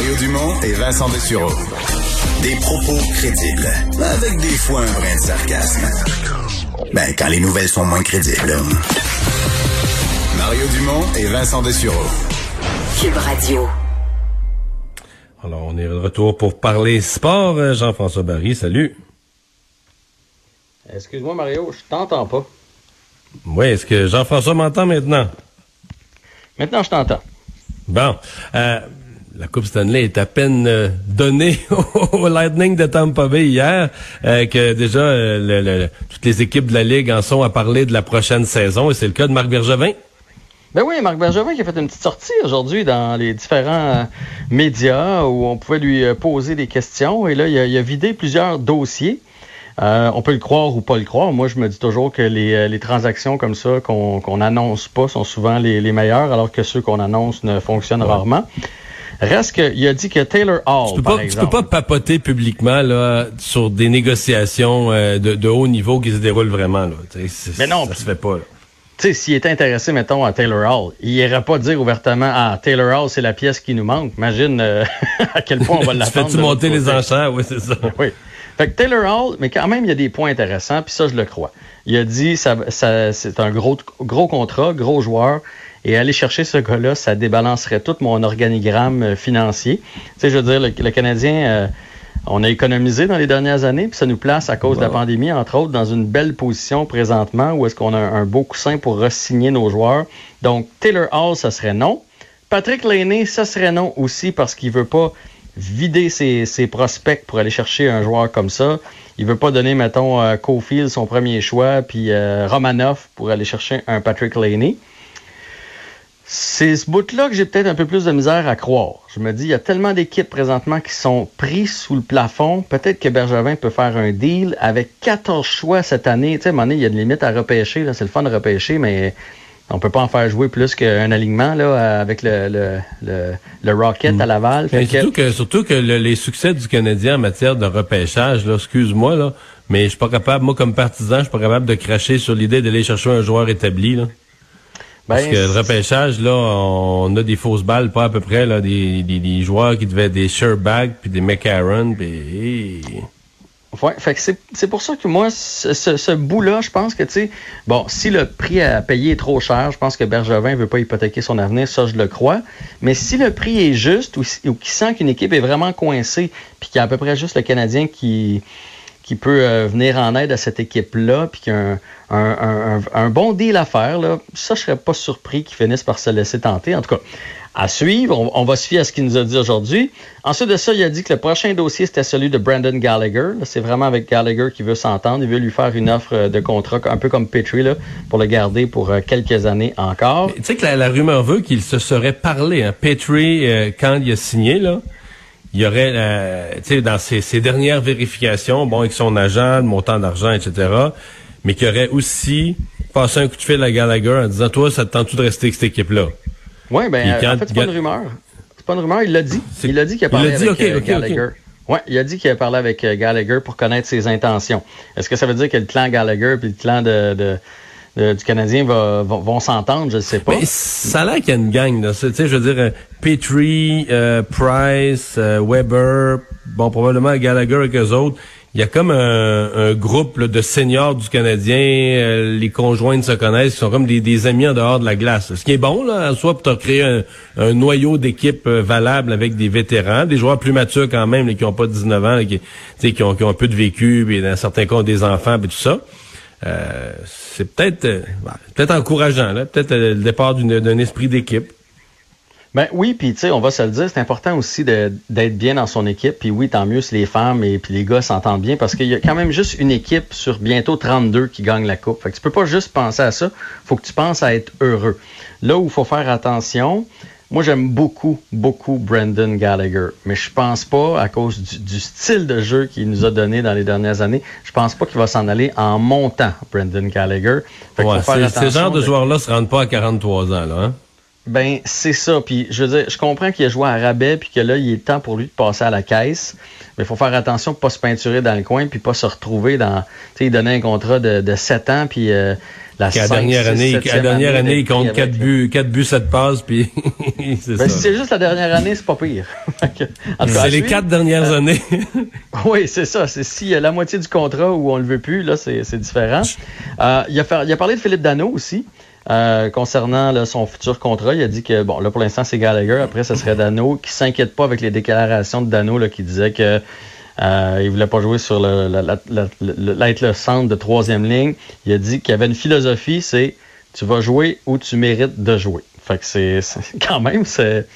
Mario Dumont et Vincent Dessureau. Des propos crédibles, avec des fois un brin de sarcasme. Ben, quand les nouvelles sont moins crédibles. Mario Dumont et Vincent Dessureau. Cube Radio. Alors, on est de retour pour parler sport. Euh, Jean-François Barry, salut. Excuse-moi, Mario, je t'entends pas. Oui, est-ce que Jean-François m'entend maintenant? Maintenant, je t'entends. Bon. Euh, la Coupe Stanley est à peine euh, donnée au Lightning de Tampa Bay hier, euh, que déjà euh, le- le- toutes les équipes de la Ligue en sont à parler de la prochaine saison, et c'est le cas de Marc Bergevin. Ben oui, Marc Bergevin qui a fait une petite sortie aujourd'hui dans les différents médias où on pouvait lui poser des questions. Et là, il a, il a vidé plusieurs dossiers. Euh, on peut le croire ou pas le croire. Moi, je me dis toujours que les, les transactions comme ça qu'on qu'on annonce pas sont souvent les, les meilleures, alors que ceux qu'on annonce ne fonctionnent rarement. Reste qu'il a dit que Taylor Hall, Tu peux par pas, tu peux pas papoter publiquement là sur des négociations euh, de, de haut niveau qui se déroulent vraiment là. Mais non, ça se fait pas. Là. tu sais, s'il était intéressé, mettons, à Taylor Hall, il irait pas dire ouvertement, ah, Taylor Hall, c'est la pièce qui nous manque. Imagine euh, à quel point on va l'attendre. fais-tu monter les enchères? Oui, c'est ça. Oui. Fait que Taylor Hall, mais quand même, il y a des points intéressants, puis ça, je le crois. Il a dit, ça, ça, c'est un gros, gros contrat, gros joueur, et aller chercher ce gars-là, ça débalancerait tout mon organigramme euh, financier. Tu sais, je veux dire, le, le Canadien, euh, on a économisé dans les dernières années, puis ça nous place, à cause de la pandémie, entre autres, dans une belle position présentement, où est-ce qu'on a un, un beau coussin pour re-signer nos joueurs. Donc, Taylor Hall, ça serait non. Patrick Lainé, ça serait non aussi, parce qu'il veut pas vider ses, ses prospects pour aller chercher un joueur comme ça. Il veut pas donner, mettons, euh, Cofield son premier choix, puis Romanoff pour aller chercher un Patrick Laney. C'est ce bout-là que j'ai peut-être un peu plus de misère à croire. Je me dis, il y a tellement d'équipes présentement qui sont prises sous le plafond. Peut-être que Bergevin peut faire un deal avec 14 choix cette année. Tu sais, à un moment donné, il y a une limite à repêcher. C'est le fun de repêcher, mais on peut pas en faire jouer plus qu'un alignement là, avec le, le, le, le Rocket à Laval. Fait que- surtout que, surtout que le- les succès du Canadien en matière de repêchage, excuse-moi, là, mais je suis pas capable, moi, comme partisan, je suis pas capable de cracher sur l'idée d'aller chercher un joueur établi, là. Parce Ben, que le repêchage, là, on a des fausses balles, pas à peu près, là, des, des, des joueurs qui devaient être des Sherbag, puis des McCarron, puis... Ouais, fait que c'est c'est pour ça que moi, ce, ce, ce bout-là, je pense que, tu sais, bon, si le prix à payer est trop cher, je pense que Bergevin veut pas hypothéquer son avenir, ça, je le crois. Mais si le prix est juste ou, ou qu'il sent qu'une équipe est vraiment coincée, puis qu'il y a à peu près juste le Canadien qui qui peut euh, venir en aide à cette équipe-là, puis qu'il y a un, bon deal à faire, ça, je serais pas surpris qu'ils finissent par se laisser tenter. En tout cas, à suivre, on, va se à ce qu'il nous a dit aujourd'hui. Ensuite de ça, il a dit que le prochain dossier, c'était celui de Brandon Gallagher. C'est vraiment avec Gallagher qu'il veut s'entendre. Il veut lui faire une offre euh, de contrat, un peu comme Petrie, pour le garder pour euh, quelques années encore. Tu sais que la, rumeur veut qu'il se serait parlé, hein. Petrie, quand il a signé, là, il y aurait, euh, tu sais, dans ses, ses dernières vérifications, bon, avec son agent, le montant d'argent, etc., mais qu'il aurait aussi passé un coup de fil à Gallagher en disant, toi, ça te tente-tu de rester avec cette équipe-là? Oui, ben, quand- en fait, c'est pas une rumeur. C'est pas une rumeur, il l'a dit. Il a dit qu'il a il parlé l'a dit, avec euh. Gallagher. Ouais, il a dit qu'il a parlé avec euh, Gallagher pour connaître ses intentions. Est-ce que ça veut dire que le clan Gallagher puis le clan de, de- de- du Canadien va- vont, s'entendre? Je ne sais pas. Mais ça a l'air qu'il y a une gang, là. Tu sais, je veux dire, euh, Petrie, euh, Price, euh, Weber, bon, probablement Gallagher avec eux autres. Il y a comme un, un groupe là, de seniors du Canadien, euh, les conjoints se connaissent, qui sont comme des, des amis en dehors de la glace. Ce qui est bon, là, en soi, pour te créer un, un noyau d'équipe euh, valable avec des vétérans, des joueurs plus matures quand même, là, qui ont pas 19 ans, là, qui, qui, ont, qui ont un peu de vécu, puis dans certains cas, des enfants, puis tout ça. Euh, c'est peut-être euh, bah, peut-être encourageant, peut-être le départ d'un esprit d'équipe. Ben oui, puis tu sais, on va se le dire, c'est important aussi d'être bien dans son équipe. Puis oui, tant mieux si les femmes et puis les gars s'entendent bien, parce qu'il y a quand même juste une équipe sur bientôt 32 qui gagne la coupe. Fait que tu peux pas juste penser à ça. Faut que tu penses à être heureux. Là où il faut faire attention, moi j'aime beaucoup, beaucoup Brendan Gallagher, mais je pense pas à cause du, du style de jeu qu'il nous a donné dans les dernières années. Je pense pas qu'il va s'en aller en montant, Brendan Gallagher. Fait Ouais, faut faire c'est- ces attention genres de de- joueurs-là se rendent pas à 43 ans, là. Hein? Ben, c'est ça. Puis, je veux dire, je comprends qu'il a joué à rabais, puis que là, il est temps pour lui de passer à la caisse. Mais il faut faire attention pour pas se peinturer dans le coin, puis pas se retrouver dans. Tu sais, il donnait un contrat de, de 7 ans, puis euh, la, dernière année, la dernière année, il compte 4 buts, 4 buts, 7 passes, puis c'est ben, Si c'est juste la dernière année, c'est pas pire. c'est les 4 dernières euh, années. oui, c'est ça. C'est si la moitié du contrat où on le veut plus, là, c'est différent. Euh, il, a il a parlé de Philippe Dano aussi. Euh, concernant son futur contrat, il a dit que, bon, là, pour l'instant, c'est Gallagher. Après, ce serait Dano, qui s'inquiète pas avec les déclarations de Dano, là, qui disait que euh, il voulait pas jouer sur le, l'être le centre de troisième ligne. Il a dit qu'il y avait une philosophie, c'est tu vas jouer où tu mérites de jouer. Fait que c'est, quand même, c'est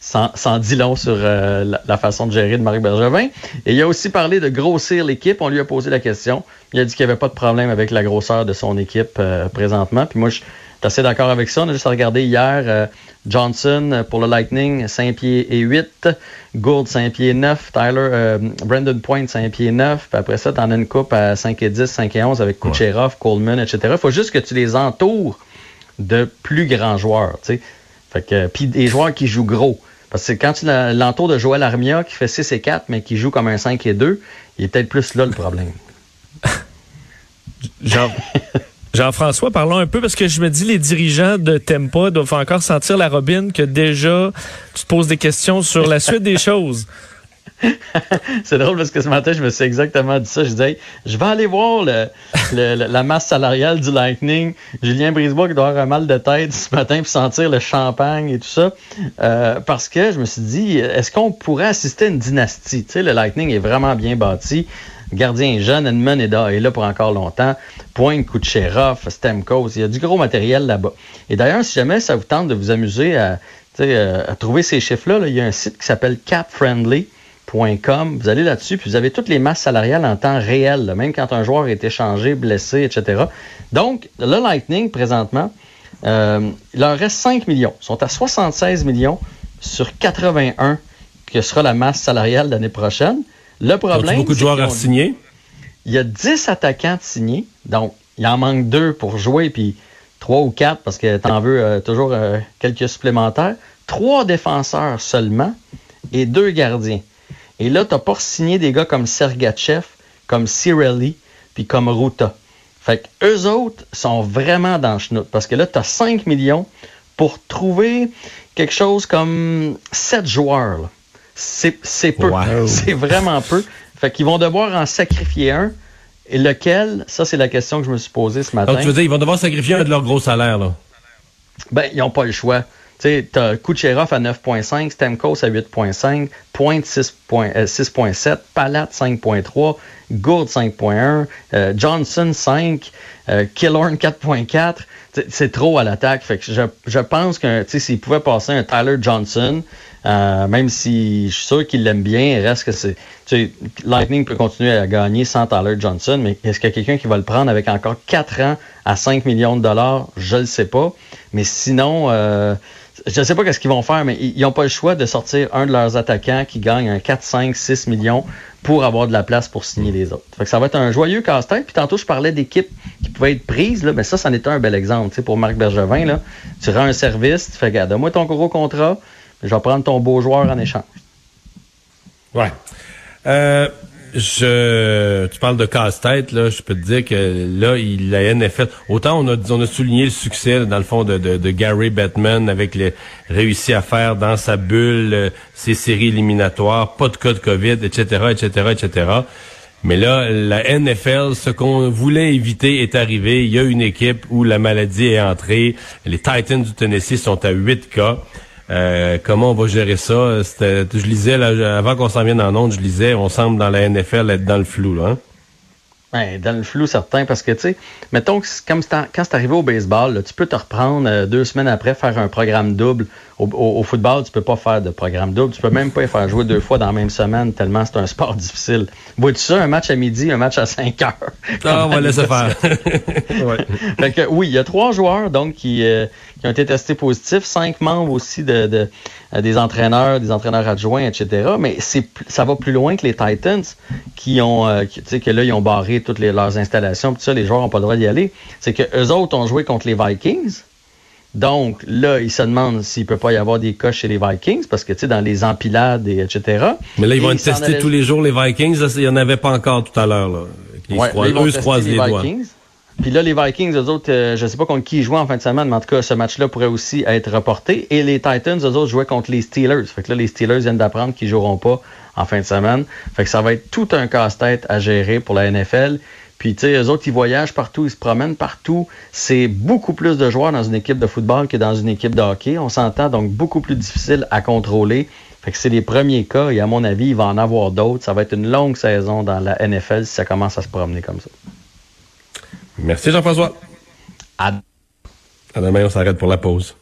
sans, dit long sur euh, la, façon de gérer de Marc Bergevin. Et il a aussi parlé de grossir l'équipe. On lui a posé la question. Il a dit qu'il n'y avait pas de problème avec la grosseur de son équipe euh, présentement. Puis moi, je, assez d'accord avec ça? On a juste regardé hier euh, Johnson euh, pour le Lightning, 5 pieds et 8. Gould, 5 pieds 9. Tyler, euh, Brandon Point, 5 pieds 9. Puis après ça, tu en as une coupe à 5 et 10, 5 et 11 avec Kucherov, Coleman, etc. Il faut juste que tu les entoures de plus grands joueurs. sais. Fait que, puis des joueurs qui jouent gros. Parce que quand tu l'entoures de Joël Armia qui fait 6 et 4, mais qui joue comme un 5 et 2, il est peut-être plus là le problème. Genre. Jean-François, parlons un peu parce que je me dis les dirigeants de Tempa doivent encore sentir la robine que déjà tu te poses des questions sur la suite des choses. c'est drôle parce que ce matin, je me suis exactement dit ça. Je disais, je vais aller voir la masse salariale du Lightning. Julien Brisebois qui doit avoir un mal de tête ce matin puis sentir le champagne et tout ça. Euh, parce que je me suis dit, est-ce qu'on pourrait assister à une dynastie? Tu sais, le Lightning est vraiment bien bâti. Gardien jeune, Edmund est là pour encore longtemps. Point, Kucherov, Stamkos, il y a du gros matériel là-bas. Et d'ailleurs, si jamais ça vous tente de vous amuser à, euh, trouver ces chiffres-là, il y a un site qui s'appelle Vous allez là-dessus, puis vous avez toutes les masses salariales en temps réel, même quand un joueur est échangé, blessé, etc. Donc, le Lightning, présentement, euh, il leur reste 5 millions. Ils sont à 76 millions sur 81 que sera la masse salariale l'année prochaine. Le problème. beaucoup de joueurs à signer? Il y a 10 attaquants signés. Donc, il en manque deux pour jouer, puis trois ou quatre parce que tu en veux euh, toujours euh, quelques supplémentaires. Trois défenseurs seulement et deux gardiens. Et là, tu n'as pas signé des gars comme Sergachev, comme Cirelli, puis comme Ruta. Fait que eux autres sont vraiment dans le chenoute parce que là, tu as 5 millions pour trouver quelque chose comme 7 joueurs. C'est peu. C'est vraiment peu. Fait qu'ils vont devoir en sacrifier un. Et lequel, ça, c'est la question que je me suis posée ce matin. Donc, tu veux dire, ils vont devoir sacrifier un de leur gros salaire, là? Ben, ils n'ont pas le choix. Tu t'as Kucherov à 9.5, Stemkos à 8.5, Point 6.7, Palat 5.3, Gould 5.1, euh, Johnson 5, euh, Killorn 4.4. C'est trop à l'attaque. Je, je pense que s'ils pouvaient passer un Tyler Johnson, euh, même si je suis sûr qu'il l'aime bien, reste que c'est. Lightning peut continuer à gagner sans Tyler Johnson, mais est-ce qu'il y a quelqu'un qui va le prendre avec encore 4 ans à 5 millions de dollars? Je le sais pas. Mais sinon, euh, je ne sais pas qu'est-ce qu'ils vont faire, mais ils n'ont pas le choix de sortir un de leurs attaquants qui gagne un 4, 5, 6 millions pour avoir de la place pour signer les autres. Fait que ça va être un joyeux casse-tête. Puis tantôt, je parlais d'équipes qui pouvaient être prises. Mais ça, c'en est un bel exemple. Pour Marc Bergevin, tu rends un service, tu fais, regarde, donne-moi ton gros contrat, je vais prendre ton beau joueur en échange. Ouais. Euh, je, tu parles de casse-tête, là, je peux te dire que là, il, la NFL, autant on a, on a souligné le succès, dans le fond, de, de, Gary Bettman avec les réussi à faire dans sa bulle euh, ses séries éliminatoires, pas de cas de COVID, etc., etc., etc. Mais là, la NFL, ce qu'on voulait éviter est arrivé. Il y a une équipe où la maladie est entrée. Les Titans du Tennessee sont à 8 cas. Euh, comment on va gérer ça? Je lisais, là, avant qu'on s'en vienne en onde, je lisais, on semble dans la NFL être dans le flou. Là, hein? Ben, dans le flou certain, parce que, tu sais, mettons que comme quand c'est arrivé au baseball, tu peux te reprendre euh, deux semaines après, faire un programme double. Au, football, tu peux pas faire de programme double. Tu peux même pas y faire jouer deux fois dans la même semaine, tellement c'est un sport difficile. Vois-tu ça, un match à midi, un match à 5 heures? Ah, on va laisser faire. Fait que, oui, il y a trois joueurs donc qui, euh, qui ont été testés positifs, cinq membres aussi de, de euh, des entraîneurs, des entraîneurs adjoints, etc. Mais c'est ça va plus loin que les Titans qui ont, euh, tu sais, que là ils ont barré toutes leurs installations, tout ça, les joueurs n'ont pas le droit d'y aller. C'est que eux autres ont joué contre les Vikings. Donc, là, il se demande s'il peut pas y avoir des cas chez les Vikings, parce que, tu sais, dans les empilades, et etc. Mais là, ils vont tester tous les jours les Vikings. Là, Il n'y en avait pas encore tout à l'heure. là. Ils Ouais, se croisent- là, ils vont eux se croisent les doigts. Vikings. Puis là, les Vikings, eux autres, euh, je sais pas contre qui ils jouent en fin de semaine, mais en tout cas, ce match-là pourrait aussi être reporté. Et les Titans, eux autres, jouaient contre les Steelers. Fait que là, les Steelers viennent d'apprendre qu'ils joueront pas en fin de semaine. Fait que ça va être tout un casse-tête à gérer pour la NFL. Puis, tu sais, eux autres, ils voyagent partout, ils se promènent partout. C'est beaucoup plus de joueurs dans une équipe de football que dans une équipe de hockey. On s'entend, donc beaucoup plus difficile à contrôler. Fait que c'est les premiers cas, et à mon avis, il va en avoir d'autres. Ça va être une longue saison dans la NFL si ça commence à se promener comme ça. Merci Jean-François. À À demain, on s'arrête pour la pause.